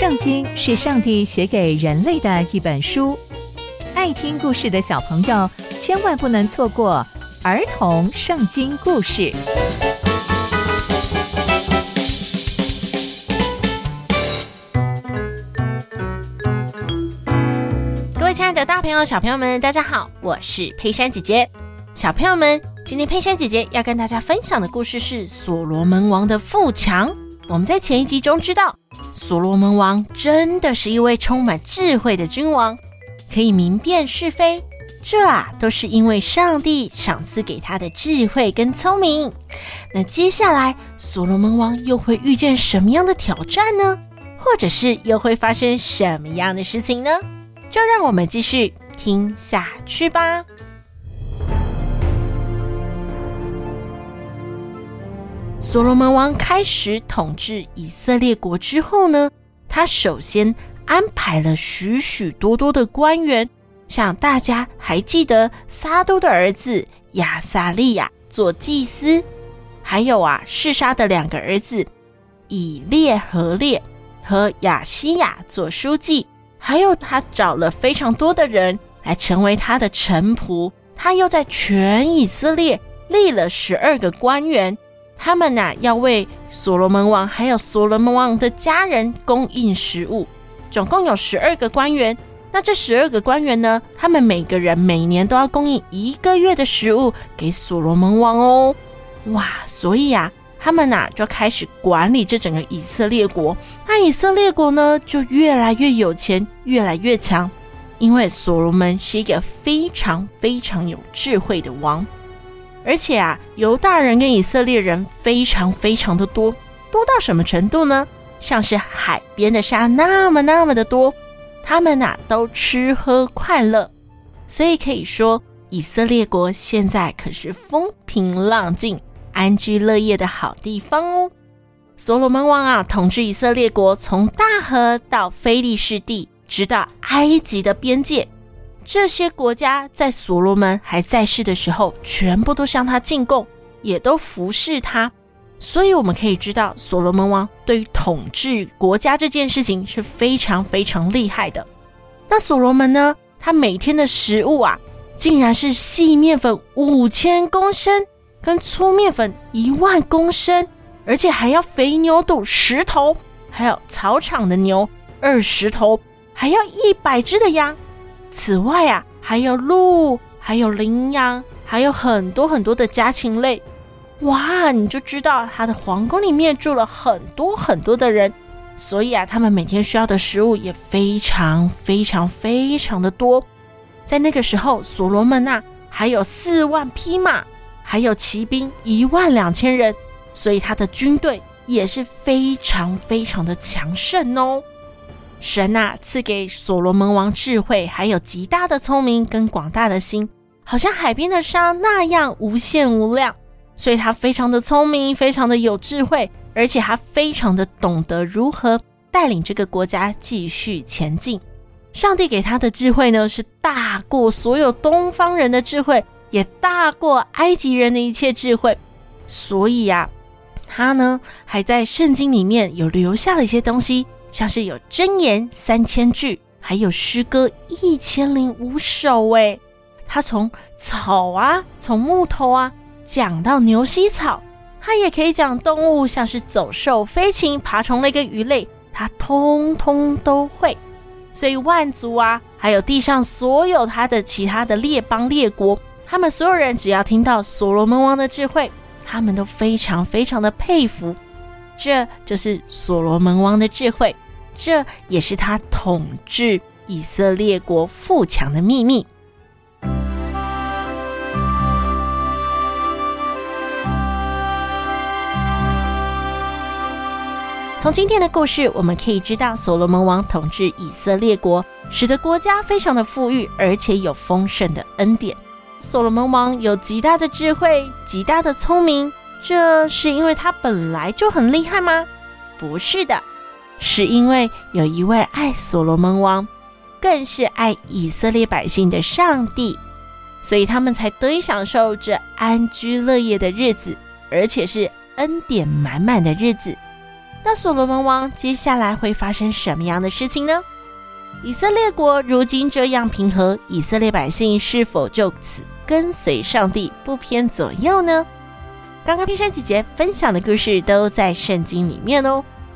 圣经是上帝写给人类的一本书，爱听故事的小朋友千万不能错过儿童圣经故事。各位亲爱的大朋友、小朋友们，大家好，我是佩珊姐姐。小朋友们，今天佩珊姐姐要跟大家分享的故事是所罗门王的富强。我们在前一集中知道。所罗门王真的是一位充满智慧的君王，可以明辨是非。这啊，都是因为上帝赏赐给他的智慧跟聪明。那接下来，所罗门王又会遇见什么样的挑战呢？或者是又会发生什么样的事情呢？就让我们继续听下去吧。所罗门王开始统治以色列国之后呢，他首先安排了许许多多的官员，像大家还记得撒督的儿子亚撒利亚做祭司，还有啊示沙的两个儿子以列和列和亚西亚做书记，还有他找了非常多的人来成为他的臣仆，他又在全以色列立了十二个官员。他们呐、啊，要为所罗门王还有所罗门王的家人供应食物，总共有十二个官员。那这十二个官员呢，他们每个人每年都要供应一个月的食物给所罗门王哦。哇，所以啊，他们呐、啊、就开始管理这整个以色列国。那以色列国呢，就越来越有钱，越来越强，因为所罗门是一个非常非常有智慧的王。而且啊，犹大人跟以色列人非常非常的多，多到什么程度呢？像是海边的沙那么那么的多，他们呐、都吃喝快乐，所以可以说以色列国现在可是风平浪静、安居乐业的好地方哦。所罗门王啊，统治以色列国，从大河到非利士地，直到埃及的边界。这些国家在所罗门还在世的时候，全部都向他进贡，也都服侍他。所以我们可以知道，所罗门王对于统治国家这件事情是非常非常厉害的。那所罗门呢？他每天的食物啊，竟然是细面粉五千公升，跟粗面粉一万公升，而且还要肥牛肚十头，还有草场的牛二十头，还要一百只的羊。此外啊，还有鹿，还有羚羊，还有很多很多的家禽类。哇，你就知道他的皇宫里面住了很多很多的人，所以啊，他们每天需要的食物也非常非常非常的多。在那个时候，所罗门、啊，还有四万匹马，还有骑兵一万两千人，所以他的军队也是非常非常的强盛哦。神呐，赐给所罗门王智慧，还有极大的聪明跟广大的心，好像海边的沙那样无限无量。所以他非常的聪明，非常的有智慧，而且他非常的懂得如何带领这个国家继续前进。上帝给他的智慧呢，是大过所有东方人的智慧，也大过埃及人的一切智慧。所以呀，他呢还在圣经里面有留下了一些东西。像是有箴言三千句，还有诗歌一千零五首。诶，他从草啊，从木头啊，讲到牛膝草，他也可以讲动物，像是走兽、飞禽、爬虫类跟鱼类，他通通都会。所以万族啊，还有地上所有他的其他的列邦列国，他们所有人只要听到所罗门王的智慧，他们都非常非常的佩服。这就是所罗门王的智慧，这也是他统治以色列国富强的秘密。从今天的故事，我们可以知道，所罗门王统治以色列国，使得国家非常的富裕，而且有丰盛的恩典。所罗门王有极大的智慧，极大的聪明。这是因为他本来就很厉害吗？不是的，是因为有一位爱所罗门王，更是爱以色列百姓的上帝，所以他们才得以享受这安居乐业的日子，而且是恩典满满的日子。那所罗门王接下来会发生什么样的事情呢？以色列国如今这样平和，以色列百姓是否就此跟随上帝不偏左右呢？刚刚冰山姐姐分享的故事都在圣经里面哦，